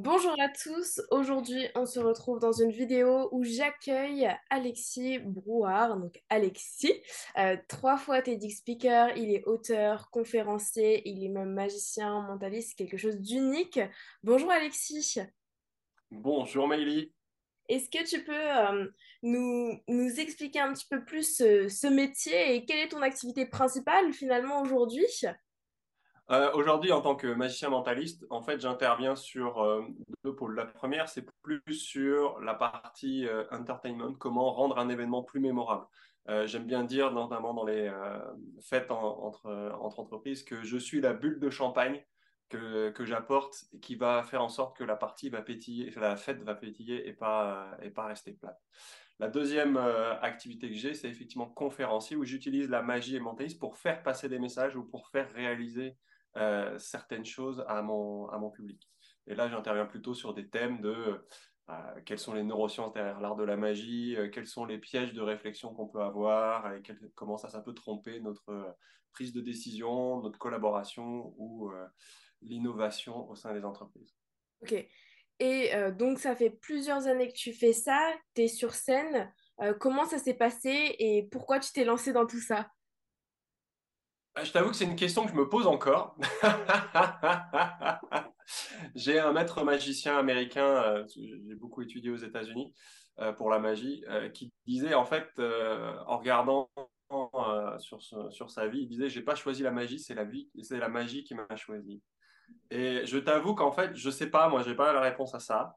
Bonjour à tous, aujourd'hui on se retrouve dans une vidéo où j'accueille Alexis Brouard, donc Alexis, euh, trois fois TEDx speaker, il est auteur, conférencier, il est même magicien, mentaliste, quelque chose d'unique. Bonjour Alexis. Bonjour Maïli. Est-ce que tu peux euh, nous, nous, expliquer un petit peu plus ce métier et quelle est ton activité principale finalement aujourd'hui? Euh, aujourd'hui, en tant que magicien mentaliste, en fait, j'interviens sur euh, deux pôles. La première, c'est plus sur la partie euh, entertainment, comment rendre un événement plus mémorable. J'aime bien dire, notamment dans les fêtes entre, entre, entreprises, que je suis la bulle de champagne que, j'apporte et qui va faire en sorte que la partie va pétiller, la fête va pétiller et pas, et pas rester plate. La deuxième activité que j'ai, c'est effectivement conférencier où j'utilise la magie et mentaliste pour faire passer des messages ou pour faire réaliser euh, certaines choses à mon, public. Et là, j'interviens plutôt sur des thèmes de euh, quelles sont les neurosciences derrière l'art de la magie, euh, quels sont les pièges de réflexion qu'on peut avoir, et comment ça, ça peut tromper notre prise de décision, notre collaboration ou l'innovation au sein des entreprises. Ok. Et donc, ça fait plusieurs années que tu fais ça, tu es sur scène. comment ça s'est passé et pourquoi tu t'es lancé dans tout ça? Je t'avoue que c'est une question que je me pose encore. j'ai un maître magicien américain, euh, j'ai beaucoup étudié aux États-Unis euh, pour la magie, euh, qui disait en fait, en regardant sur, sa vie, il disait J'ai pas choisi la magie, c'est la vie, c'est la magie qui m'a choisi. Et je t'avoue qu'en fait, je sais pas, moi, j'ai pas la réponse à ça.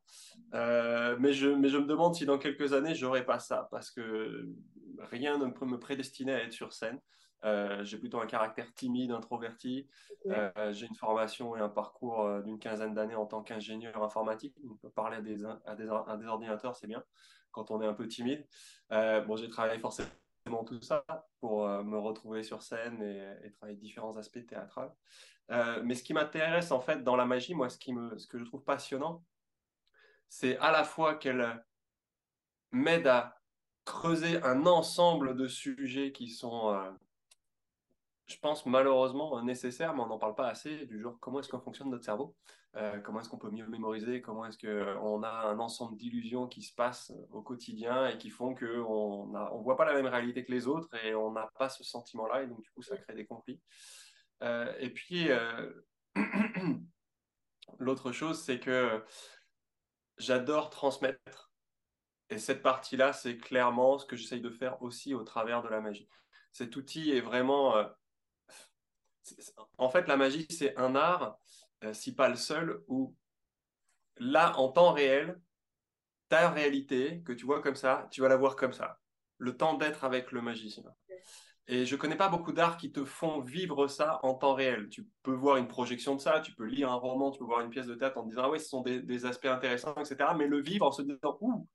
mais, je, me demande si dans quelques années, j'aurai pas ça, parce que rien ne peut me prédestiner à être sur scène. Euh, j'ai plutôt un caractère timide, introverti. Euh, j'ai une formation et un parcours euh, d'une quinzaine d'années en tant qu'ingénieur informatique. On peut parler à des, à des, ordinateurs, c'est bien quand on est un peu timide. bon, j'ai travaillé forcément tout ça pour me retrouver sur scène et, et travailler différents aspects théâtraux. mais ce qui m'intéresse en fait dans la magie, moi, ce, qui me, ce que je trouve passionnant, c'est à la fois qu'elle m'aide à creuser un ensemble de sujets qui sont je pense, malheureusement nécessaire, mais on n'en parle pas assez, du genre comment est-ce qu'on fonctionne notre cerveau, euh, comment est-ce qu'on peut mieux mémoriser, comment est-ce qu'on a un ensemble d'illusions qui se passent au quotidien et qui font qu'on ne on voit pas la même réalité que les autres et on n'a pas ce sentiment-là, et donc du coup, ça crée des conflits. Euh, et puis, euh, l'autre chose, c'est que j'adore transmettre. Et cette partie-là, c'est clairement ce que j'essaye de faire aussi au travers de la magie. Cet outil est vraiment en fait, la magie, c'est un art, euh, si pas le seul, où là, en temps réel, ta réalité, que tu vois comme ça, tu vas la voir comme ça. Le temps d'être avec le magicien. Et je connais pas beaucoup d'arts qui te font vivre ça en temps réel. Tu peux voir une projection de ça, tu peux lire un roman, tu peux voir une pièce de théâtre en te disant ah ouais, ce sont des, aspects intéressants, etc. Mais le vivre en se disant ouh,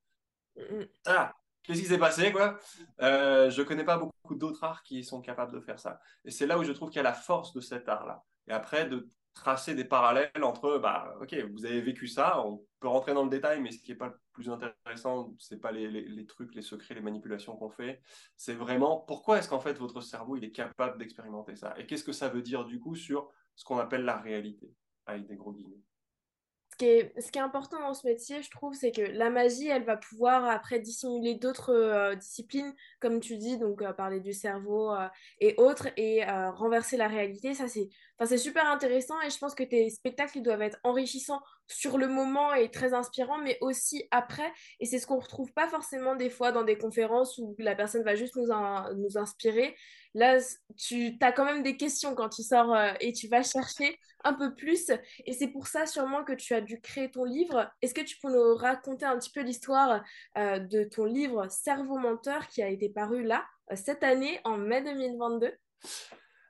ah, qu'est-ce qui s'est passé quoi? Euh, Je connais pas beaucoup d'autres arts qui sont capables de faire ça. Et c'est là où je trouve qu'il y a la force de cet art-là. Et après, de tracer des parallèles entre, bah, ok, vous avez vécu ça, on peut rentrer dans le détail, mais ce qui n'est pas le plus intéressant, c'est pas les, les, trucs, les secrets, les manipulations qu'on fait, c'est vraiment pourquoi est-ce qu'en fait votre cerveau il est capable d'expérimenter ça? Et qu'est-ce que ça veut dire du coup sur ce qu'on appelle la réalité? Avec des gros guillemets ce qui, est, important dans ce métier, je trouve, c'est que la magie, elle va pouvoir après dissimuler d'autres euh, disciplines, comme tu dis, donc euh, parler du cerveau euh, et autres, et renverser la réalité. Ça, c'est super intéressant et je pense que tes spectacles, doivent être enrichissants sur le moment et très inspirants, mais aussi après. Et c'est ce qu'on retrouve pas forcément des fois dans des conférences où la personne va juste nous inspirer. Là, tu as quand même des questions quand tu sors et tu vas chercher un peu plus. Et c'est pour ça sûrement que tu as dû créer ton livre. Est-ce que tu peux nous raconter un petit peu l'histoire euh, de ton livre Cerveau menteur qui a été paru là, euh, cette année, en mai 2022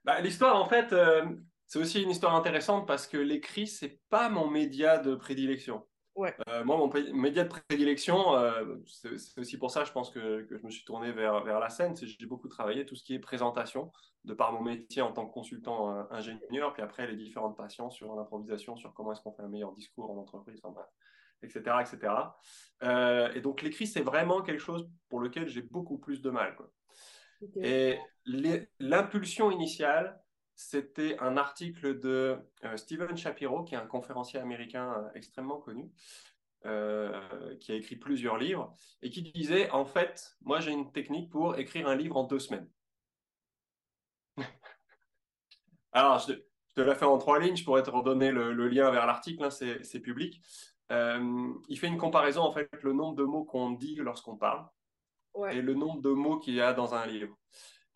bah, L'histoire, en fait, euh, c'est aussi une histoire intéressante parce que l'écrit, c'est pas mon média de prédilection. Euh, moi, mon média de prédilection, euh, c'est aussi pour ça, je pense que, que, je me suis tourné vers, vers la scène. J'ai beaucoup travaillé tout ce qui est présentation, de par mon métier en tant que consultant euh, ingénieur, puis après les différentes passions sur l'improvisation, sur comment est-ce qu'on fait un meilleur discours en entreprise, bref, etc. etc. et donc, l'écrit, c'est vraiment quelque chose pour lequel j'ai beaucoup plus de mal. Quoi. Et l'impulsion initiale, c'était un article de euh, Steven Shapiro, qui est un conférencier américain euh, extrêmement connu, euh, qui a écrit plusieurs livres, et qui disait, en fait, moi j'ai une technique pour écrire un livre en deux semaines. Alors, je te, l'ai fait en trois lignes, je pourrais te redonner le, lien vers l'article, hein, c'est public. il fait une comparaison, en fait, le nombre de mots qu'on dit lorsqu'on parle et le nombre de mots qu'il y a dans un livre.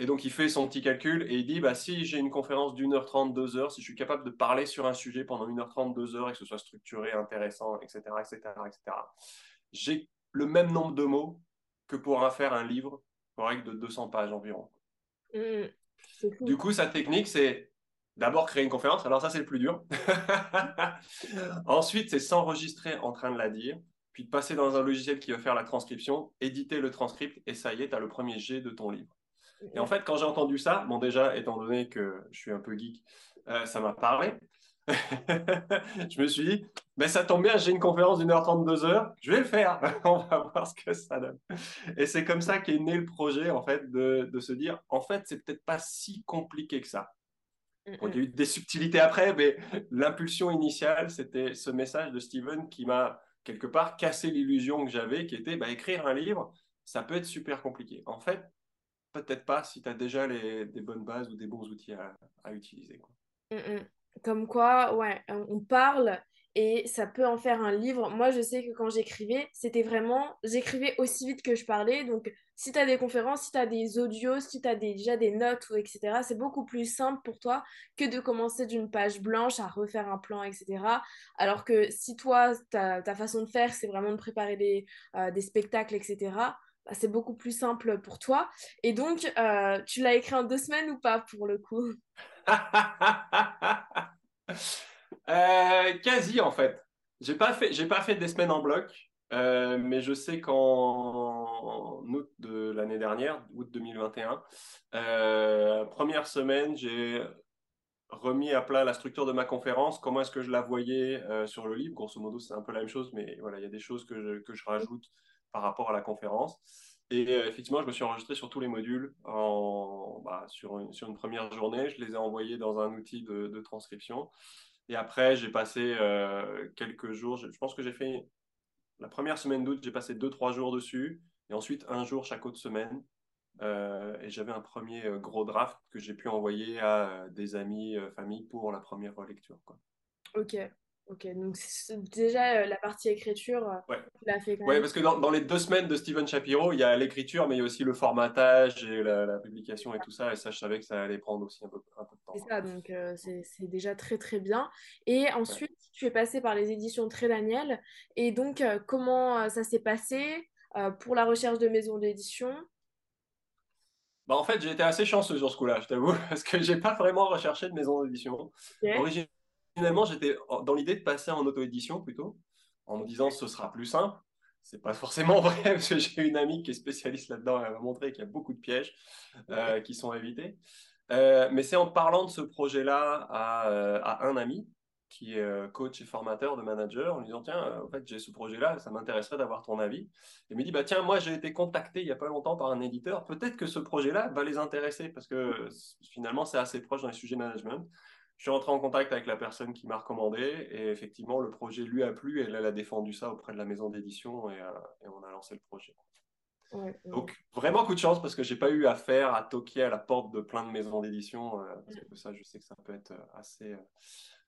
Et donc, il fait son petit calcul et il dit bah, si j'ai une conférence d'une heure trente, deux heures, si je suis capable de parler sur un sujet pendant une heure trente, deux heures et que ce soit structuré, intéressant, etc., etc., etc., j'ai le même nombre de mots que pour faire un livre correct de 200 pages environ. Mmh. du coup, sa technique, c'est d'abord créer une conférence. Alors, ça, c'est le plus dur. Ensuite, c'est s'enregistrer en train de la dire, puis de passer dans un logiciel qui va faire la transcription, éditer le transcript, et ça y est, tu as le premier jet de ton livre. Et en fait, quand j'ai entendu ça, bon, déjà, étant donné que je suis un peu geek, euh, ça m'a parlé. je me suis dit, mais ça tombe bien, j'ai une conférence d'une heure trente, deux heures, je vais le faire, on va voir ce que ça donne. Et c'est comme ça qu'est né le projet, en fait, de, de se dire, en fait, c'est peut-être pas si compliqué que ça. il y a eu des subtilités après, mais l'impulsion initiale, c'était ce message de Steven qui m'a quelque part cassé l'illusion que j'avais, qui était bah, écrire un livre, ça peut être super compliqué. En fait, peut-être pas si tu as déjà les, des bonnes bases ou des bons outils à, utiliser. Quoi. Mm, mm. Comme quoi, ouais, on parle et ça peut en faire un livre. Moi, je sais que quand j'écrivais, c'était vraiment, j'écrivais aussi vite que je parlais. Donc, si tu as des conférences, si tu as des audios, si tu as déjà des notes, ou etc., c'est beaucoup plus simple pour toi que de commencer d'une page blanche à refaire un plan, etc. Alors que si toi, ta, ta façon de faire, c'est vraiment de préparer des, euh, des spectacles, etc., c'est beaucoup plus simple pour toi. Et donc, euh, tu l'as écrit en deux semaines ou pas pour le coup? Euh, Quasi en fait. J'ai pas fait, j'ai pas fait des semaines en bloc, euh, mais je sais qu'en août de l'année dernière, août 2021, première semaine, j'ai remis à plat la structure de ma conférence, comment est-ce que je la voyais sur le livre? Grosso modo, c'est un peu la même chose, mais voilà, il y a des choses que que je rajoute par rapport à la conférence. Et euh, effectivement, je me suis enregistré sur tous les modules bah, sur, une, première journée. Je les ai envoyés dans un outil de, de transcription. Et après, j'ai passé euh, quelques jours. Je, pense que j'ai fait la première semaine d'août, j'ai passé deux, trois jours dessus. Et ensuite, un jour chaque autre semaine. Euh, et j'avais un premier gros draft que j'ai pu envoyer à des amis, famille pour la première lecture. Quoi. Ok, Ok, donc déjà euh, la partie écriture, euh, ouais. tu l'as fait quand même. Oui, parce que dans, dans, les deux semaines de Steven Shapiro, il y a l'écriture, mais il y a aussi le formatage et la, publication et tout ça. Et ça, je savais que ça allait prendre aussi un peu, un peu de temps. C'est ça, donc euh, c'est déjà très très bien. Et ensuite, tu es passé par les éditions Très Daniel. Et donc, comment ça s'est passé pour la recherche de maison d'édition? Bah, en fait, j'ai été assez chanceux sur ce coup-là, je t'avoue, parce que j'ai pas vraiment recherché de maison d'édition. Okay finalement, j'étais dans l'idée de passer en auto-édition plutôt, en me disant ce sera plus simple. C'est pas forcément vrai parce que j'ai une amie qui est spécialiste là-dedans. Elle m'a montré qu'il y a beaucoup de pièges euh, qui sont évités. Euh, mais c'est en parlant de ce projet-là à, euh, à, un ami qui est coach et formateur de manager, en lui disant tiens, en fait j'ai ce projet-là, ça m'intéresserait d'avoir ton avis. Et il me dit bah tiens, moi j'ai été contacté il y a pas longtemps par un éditeur, peut-être que ce projet-là va les intéresser parce que finalement c'est assez proche dans les sujets management. Je suis rentré en contact avec la personne qui m'a recommandé et effectivement, le projet lui a plu et elle, a défendu ça auprès de la maison d'édition et, euh, on a lancé le projet. Donc, vraiment coup de chance parce que j'ai pas eu affaire à toquer à la porte de plein de maisons d'édition. Euh, parce que ça, je sais que ça peut être assez, euh,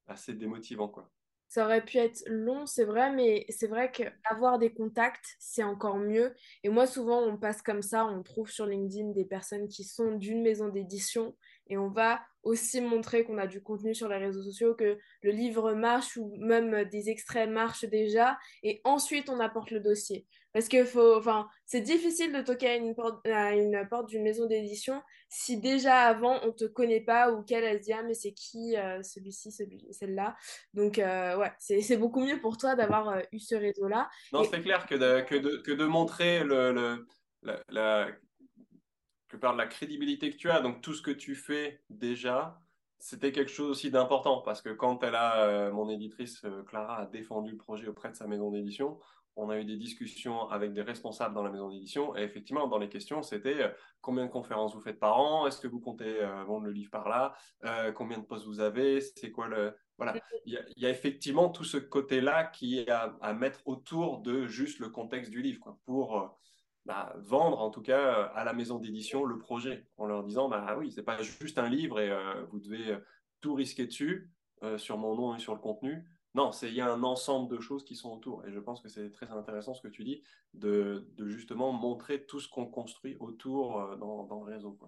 assez démotivant. Quoi. Ça aurait pu être long, c'est vrai, mais c'est vrai qu'avoir des contacts, c'est encore mieux. Et moi, souvent, on passe comme ça, on trouve sur LinkedIn des personnes qui sont d'une maison d'édition et on va aussi montrer qu'on a du contenu sur les réseaux sociaux, que le livre marche ou même des extraits marchent déjà. Et ensuite, on apporte le dossier. Parce que faut, enfin, c'est difficile de toquer à une porte, à une porte d'une maison d'édition si déjà avant on te connaît pas ou qu'elle elle se dit ah mais c'est qui euh, celui-ci, celui, celle-là. Donc euh, ouais, c'est beaucoup mieux pour toi d'avoir euh, eu ce réseau-là. Non, c'est clair que de, que, de, que de montrer le, le la, la, que par la crédibilité que tu as, donc tout ce que tu fais déjà, c'était quelque chose aussi d'important parce que quand elle a, mon éditrice Clara a défendu le projet auprès de sa maison d'édition, on a eu des discussions avec des responsables dans la maison d'édition et effectivement, dans les questions, c'était euh, combien de conférences vous faites par an Est-ce que vous comptez euh, vendre le livre par là euh, Combien de postes vous avez C'est quoi le. Voilà. Il y, a, effectivement tout ce côté-là qui est à, mettre autour de juste le contexte du livre quoi, pour. Bah, vendre en tout cas à la maison d'édition le projet en leur disant bah oui c'est pas juste un livre et vous devez tout risquer dessus sur mon nom et sur le contenu non, il y a un ensemble de choses qui sont autour. Et je pense que c'est très intéressant ce que tu dis, de, justement montrer tout ce qu'on construit autour euh, dans, le réseau.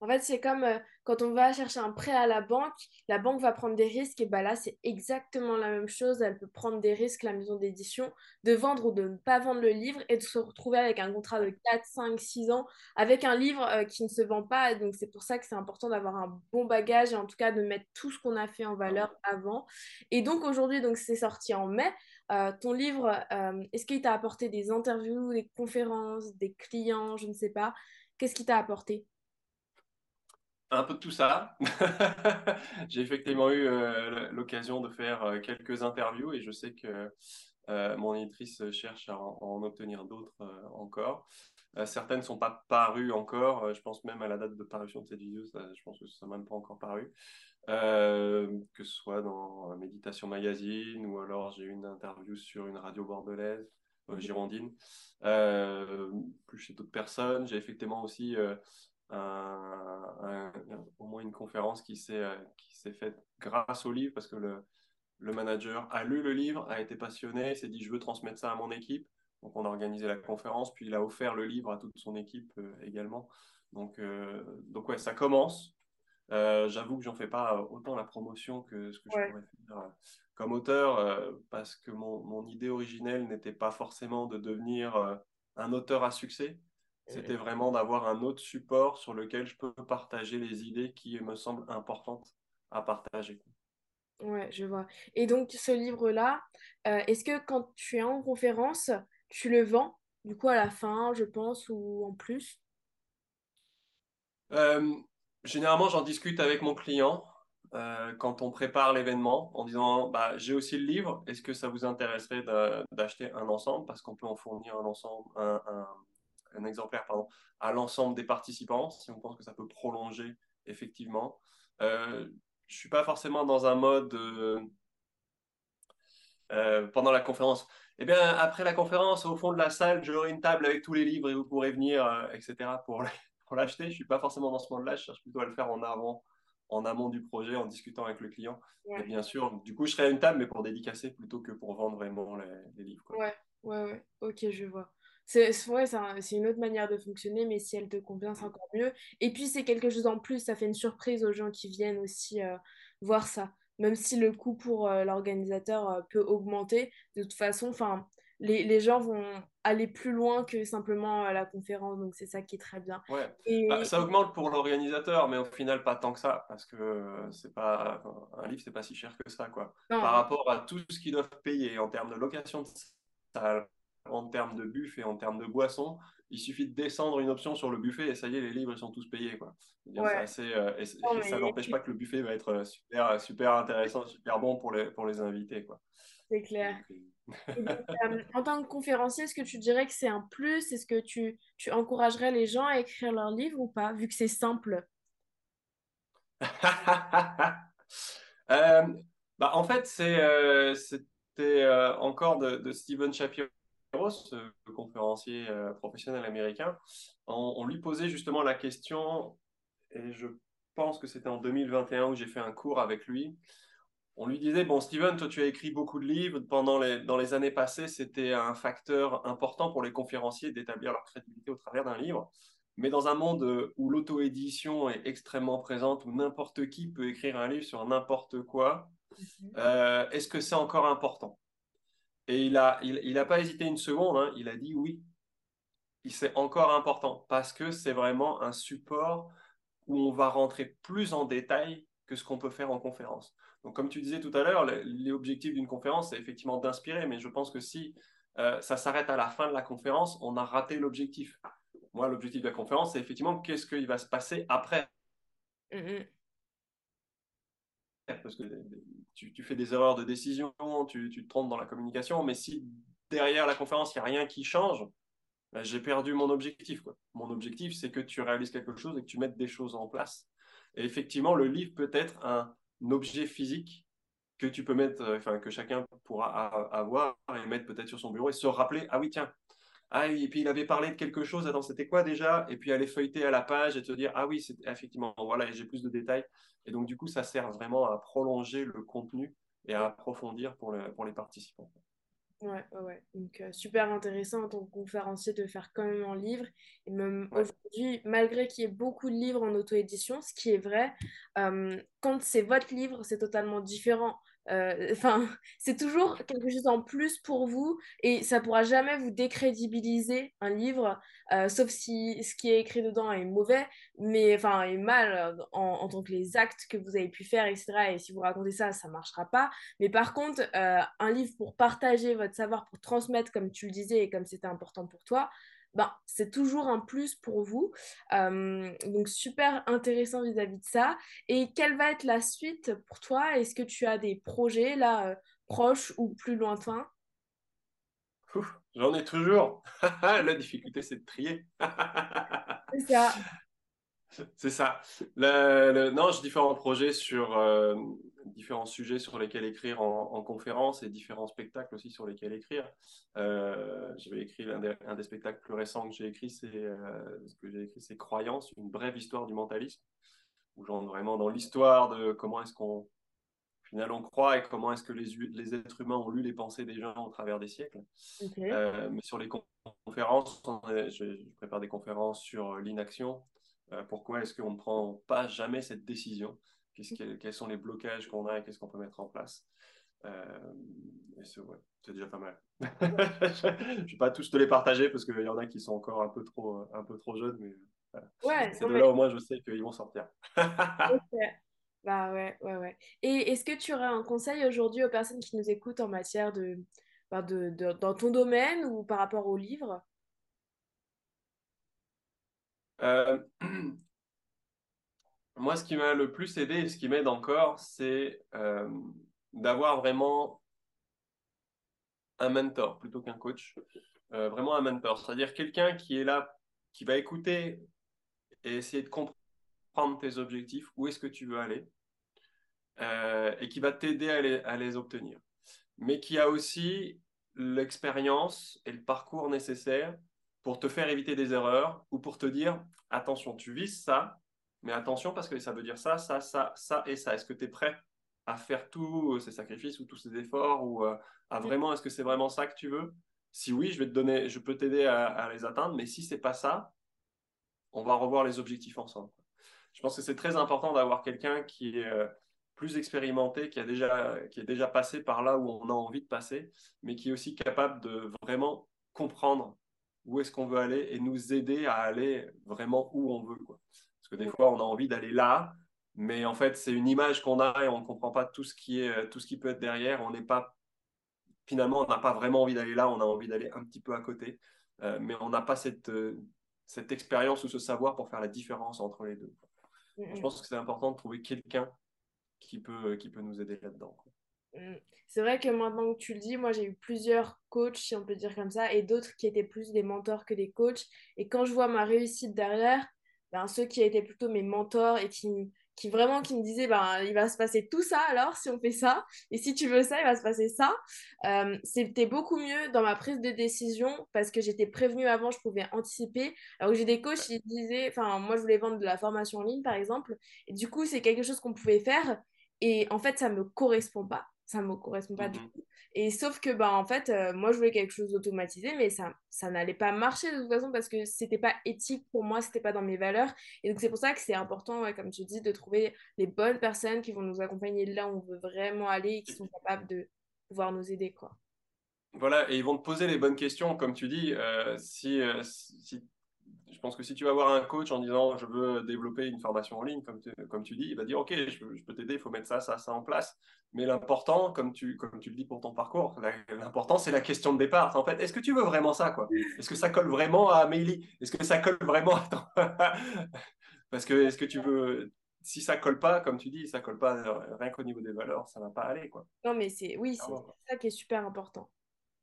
En fait, c'est comme euh, quand on va chercher un prêt à la banque, la banque va prendre des risques, et bah là, c'est exactement la même chose. Elle peut prendre des risques, la maison d'édition, de vendre ou de ne pas vendre le livre et de se retrouver avec un contrat de 4, 5, 6 ans, avec un livre euh, qui ne se vend pas. donc, c'est pour ça que c'est important d'avoir un bon bagage et en tout cas de mettre tout ce qu'on a fait en valeur avant. Et donc, aujourd'hui, donc c'est sorti en mai. Euh, ton livre, est-ce qu'il t'a apporté des interviews, des conférences, des clients, je ne sais pas Qu'est-ce qui t'a apporté? Un peu de tout ça. J'ai effectivement eu euh, l'occasion de faire euh, quelques interviews et je sais que euh, mon éditrice cherche à en, obtenir d'autres encore. certaines ne sont pas parues encore. je pense même à la date de parution de cette vidéo, je pense que ça n'a même pas encore paru. que ce soit dans Méditation Magazine ou alors j'ai eu une interview sur une radio bordelaise, girondine, plus chez d'autres personnes. J'ai effectivement aussi au moins une conférence qui s'est euh, qui s'est faite grâce au livre parce que le, le manager a lu le livre, a été passionné, s'est dit je veux transmettre ça à mon équipe. Donc on a organisé la conférence, puis il a offert le livre à toute son équipe euh, également. Donc, euh, donc ouais, ça commence. J'avoue que j'en fais pas autant la promotion que ce que je pourrais faire comme auteur, parce que mon, mon idée originelle n'était pas forcément de devenir un auteur à succès, c'était vraiment d'avoir un autre support sur lequel je peux partager les idées qui me semblent importantes à partager. Ouais, je vois. Et donc, ce livre-là, euh, est-ce que quand tu es en conférence, tu le vends, du coup, à la fin, je pense, ou en plus? Euh, Généralement, j'en discute avec mon client euh, quand on prépare l'événement en disant bah, J'ai aussi le livre, est-ce que ça vous intéresserait d'acheter un ensemble? Parce qu'on peut en fournir un ensemble, un, un exemplaire pardon, à l'ensemble des participants, si on pense que ça peut prolonger effectivement. Euh, je ne suis pas forcément dans un mode euh, euh, pendant la conférence. Eh bien, après la conférence, au fond de la salle, j'aurai une table avec tous les livres et vous pourrez venir, etc., pour, pour l'acheter. Je ne suis pas forcément dans ce mode-là, je cherche plutôt à le faire en avant en amont du projet, en discutant avec le client. Et bien sûr, du coup, je serai à une table, mais pour dédicacer plutôt que pour vendre vraiment les, les livres. Quoi. Ouais, ouais, ouais. Ok, je vois. C'est ouais, c'est une autre manière de fonctionner, mais si elle te convient, c'est encore mieux. Et puis, c'est quelque chose en plus, ça fait une surprise aux gens qui viennent aussi euh, voir ça. Même si le coût pour euh, l'organisateur euh, peut augmenter, de toute façon, les, les gens vont aller plus loin que simplement la conférence, donc c'est ça qui est très bien. Ouais. Bah, ça augmente pour l'organisateur, mais au final, pas tant que ça, parce que c'est pas un livre, c'est pas si cher que ça, quoi. Par rapport à tout ce qu'ils doivent payer en termes de location de salle, en termes de buffet, en termes de boissons, il suffit de descendre une option sur le buffet et ça y est, les livres ils sont tous payés. Quoi. Assez, euh, et, ça n'empêche pas que le buffet va être euh, super, super intéressant, super bon pour les, pour les invités. C'est clair. Euh, en tant que conférencier, est-ce que tu dirais que c'est un plus? Est-ce que tu, tu encouragerais les gens à écrire leurs livres ou pas, vu que c'est simple? Bah, En fait, c'était encore de, de Steven Shapiro le conférencier euh, professionnel américain, on, lui posait justement la question, et je pense que c'était en 2021 où j'ai fait un cours avec lui. On lui disait, bon Steven, toi tu as écrit beaucoup de livres, pendant les, dans les années passées, c'était un facteur important pour les conférenciers d'établir leur crédibilité au travers d'un livre. Mais dans un monde où l'auto-édition est extrêmement présente, où n'importe qui peut écrire un livre sur n'importe quoi, mhm. euh, est-ce que c'est encore important? Et il n'a il, il a pas hésité une seconde, hein. il a dit oui. C'est encore important parce que c'est vraiment un support où on va rentrer plus en détail que ce qu'on peut faire en conférence. Donc, comme tu disais tout à l'heure, l'objectif d'une conférence, c'est effectivement d'inspirer, mais je pense que si euh, ça s'arrête à la fin de la conférence, on a raté l'objectif. Moi, l'objectif de la conférence, c'est effectivement qu'est-ce qu'il va se passer après. Mm-hmm. Parce que tu, fais des erreurs de décision, tu, te trompes dans la communication, mais si derrière la conférence, il n'y a rien qui change, ben, j'ai perdu mon objectif. Mon objectif, c'est que tu réalises quelque chose et que tu mettes des choses en place. Et effectivement, le livre peut être un objet physique que tu peux mettre, euh, que chacun pourra avoir et mettre peut-être sur son bureau et se rappeler, ah oui, tiens, ah et puis il avait parlé de quelque chose, attends, c'était quoi déjà? Et puis aller feuilleter à la page et te dire, ah oui, c'est effectivement, voilà, j'ai plus de détails. Et donc, du coup, ça sert vraiment à prolonger le contenu et à approfondir pour, pour les participants. Ouais, ouais, Donc, euh, super intéressant en tant que conférencier de faire quand même un livre. Et même aujourd'hui, malgré qu'il y ait beaucoup de livres en auto-édition, ce qui est vrai, euh, quand c'est votre livre, c'est totalement différent. Euh, enfin, c'est toujours quelque chose en plus pour vous et ça pourra jamais vous décrédibiliser un livre, euh, sauf si ce qui est écrit dedans est mauvais, mais enfin est mal euh, en, tant que les actes que vous avez pu faire, etc. Et si vous racontez ça, ça marchera pas. Mais par contre, un livre pour partager votre savoir, pour transmettre, comme tu le disais et comme c'était important pour toi, ben, c'est toujours un plus pour vous. Euh, donc super intéressant vis-à-vis de ça. Et quelle va être la suite pour toi? Est-ce que tu as des projets là euh, proches ou plus lointains? J'en ai toujours. la difficulté, c'est de trier. c'est ça. C'est ça. non, j'ai différents projets sur euh, différents sujets sur lesquels écrire en, conférence et différents spectacles aussi sur lesquels écrire. Euh, J'avais écrit un des, spectacles plus récents que j'ai écrit, c'est euh, ce que j'ai écrit, c'est Croyance, une brève histoire du mentalisme, où j'entre vraiment dans l'histoire de comment est-ce qu'on finalement croit et comment est-ce que les, les, êtres humains ont lu les pensées des gens au travers des siècles. Euh, mais sur les conférences, je, je, prépare des conférences sur l'inaction. Euh, pourquoi est-ce qu'on ne prend pas jamais cette décision? Quels sont les blocages qu'on a et qu'est-ce qu'on peut mettre en place? Euh, c'est déjà pas mal. je ne vais pas tous te les partager parce qu'il y en a qui sont encore un peu trop, un peu trop jeunes, mais ouais, c'est de là au moins je sais qu'ils vont sortir. Bah ouais, ouais, ouais. Et est-ce que tu aurais un conseil aujourd'hui aux personnes qui nous écoutent en matière de, bah, de, de, dans ton domaine ou par rapport au livre? Euh, moi, ce qui m'a le plus aidé et ce qui m'aide encore, c'est euh, d'avoir vraiment un mentor plutôt qu'un coach. Euh, vraiment un mentor, c'est-à-dire quelqu'un qui est là, qui va écouter et essayer de comprendre tes objectifs, où est-ce que tu veux aller, et qui va t'aider à les, à les obtenir. Mais qui a aussi l'expérience et le parcours nécessaire pour te faire éviter des erreurs ou pour te dire attention, tu vises ça, mais attention parce que ça veut dire ça, ça, ça, ça et ça. Est-ce que tu es prêt à faire tous ces sacrifices ou tous ces efforts ou euh, à vraiment, est-ce que c'est vraiment ça que tu veux? Si oui, je vais te donner, je peux t'aider à, les atteindre, mais si c'est pas ça, on va revoir les objectifs ensemble. Je pense que c'est très important d'avoir quelqu'un qui est euh, plus expérimenté, qui, a déjà, qui est déjà passé par là où on a envie de passer, mais qui est aussi capable de vraiment comprendre où est-ce qu'on veut aller et nous aider à aller vraiment où on veut. Quoi. Parce que des fois, on a envie d'aller là, mais en fait, c'est une image qu'on a et on ne comprend pas tout ce, qui est, tout ce qui peut être derrière. On n'est pas, finalement, on n'a pas vraiment envie d'aller là, on a envie d'aller un petit peu à côté, euh, mais on n'a pas cette, euh, cette expérience ou ce savoir pour faire la différence entre les deux. Je pense que c'est important de trouver quelqu'un qui peut, qui peut nous aider là-dedans. Mm. C'est vrai que maintenant que tu le dis, moi j'ai eu plusieurs coachs, si on peut dire comme ça, et d'autres qui étaient plus des mentors que des coachs. Et quand je vois ma réussite derrière, ben, ceux qui étaient plutôt mes mentors et qui, qui vraiment qui me disaient ben, il va se passer tout ça alors si on fait ça, et si tu veux ça, il va se passer ça. Euh, c'était beaucoup mieux dans ma prise de décision parce que j'étais prévenue avant, je pouvais anticiper. Alors que j'ai des coachs qui disaient, enfin moi je voulais vendre de la formation en ligne par exemple, et du coup c'est quelque chose qu'on pouvait faire. Et en fait, ça ne me correspond pas ça me correspond pas du mhm. tout. Et sauf que, bah, en fait, euh, moi, je voulais quelque chose d'automatisé, mais ça, ça n'allait pas marcher de toute façon parce que c'était pas éthique pour moi, c'était pas dans mes valeurs. Et donc, c'est pour ça que c'est important, comme tu dis, de trouver les bonnes personnes qui vont nous accompagner là où on veut vraiment aller et qui sont capables de pouvoir nous aider, quoi. Voilà, et ils vont te poser les bonnes questions, comme tu dis. si, si je pense que si tu vas voir un coach en disant je veux développer une formation en ligne, comme tu, comme tu dis, il va dire ok, je, peux t'aider, il faut mettre ça, ça, ça en place. Mais l'important, comme tu, comme tu le dis pour ton parcours, l'important c'est la question de départ. En fait, est-ce que tu veux vraiment ça quoi? Est-ce que ça colle vraiment à Amélie Est-ce que ça colle vraiment à ton... Parce que est-ce que tu veux si ça colle pas, comme tu dis, ça colle pas rien qu'au niveau des valeurs, ça va pas aller quoi. Non mais c'est oui, c'est ça qui est super important.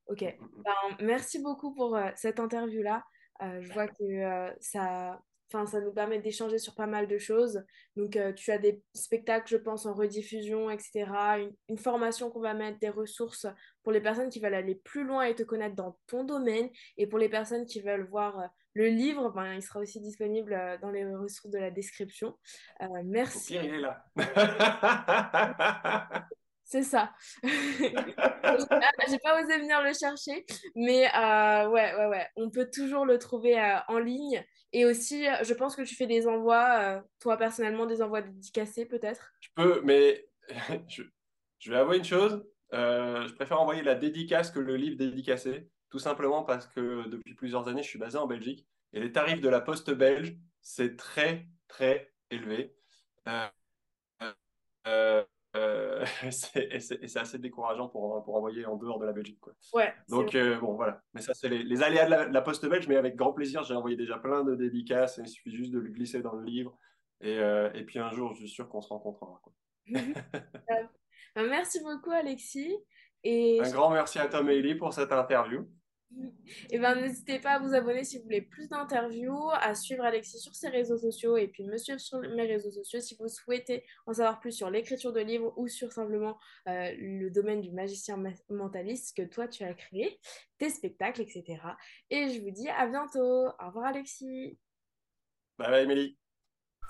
Ok. Mm, mm, mm. Ben, merci beaucoup pour euh, cette interview là. Euh, je vois que euh, ça, Enfin, ça nous permet d'échanger sur pas mal de choses. Donc, euh, tu as des spectacles, je pense, en rediffusion, etc. Une, formation qu'on va mettre, des ressources pour les personnes qui veulent aller plus loin et te connaître dans ton domaine. Et pour les personnes qui veulent voir le livre, ben, il sera aussi disponible dans les ressources de la description. merci. il est là. C'est ça. J'ai pas osé venir le chercher, mais euh, ouais, ouais, ouais. On peut toujours le trouver euh, en ligne. Et aussi, je pense que tu fais des envois, euh, toi personnellement, des envois dédicacés peut-être? Je peux, mais je, vais avouer une chose. je préfère envoyer la dédicace que le livre dédicacé, tout simplement parce que depuis plusieurs années, je suis basé en Belgique et les tarifs de la poste belge, c'est très, très élevé. Euh, et c'est assez décourageant pour, pour envoyer en dehors de la Belgique. Quoi. Ouais, Donc, euh, bon, voilà. Mais ça, c'est les, aléas de la, poste belge, mais avec grand plaisir. J'ai envoyé déjà plein de dédicaces. il suffit juste de le glisser dans le livre. Et, euh, et puis un jour, je suis sûr qu'on se rencontrera. Quoi. Bah, merci beaucoup, Alexis. Et... Un grand merci à Tom et Ellie pour cette interview. Et eh ben, n'hésitez pas à vous abonner si vous voulez plus d'interviews, à suivre Alexis sur ses réseaux sociaux et puis me suivre sur mes réseaux sociaux si vous souhaitez en savoir plus sur l'écriture de livres ou sur simplement euh, le domaine du magicien mentaliste que toi tu as créé, tes spectacles, etc. Et je vous dis à bientôt. Au revoir Alexis. Bye bye Émilie.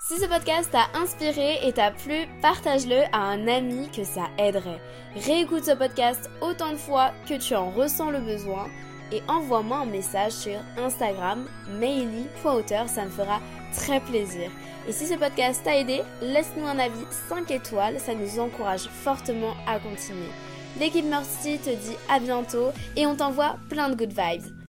Si ce podcast t'a inspiré et t'a plu, partage-le à un ami que ça aiderait. Réécoute ce podcast autant de fois que tu en ressens le besoin et envoie-moi un message sur Instagram, maily.auteur, ça me fera très plaisir. Et si ce podcast t'a aidé, laisse-nous un avis 5 étoiles, ça nous encourage fortement à continuer. L'équipe Mercy te dit à bientôt et on t'envoie plein de good vibes.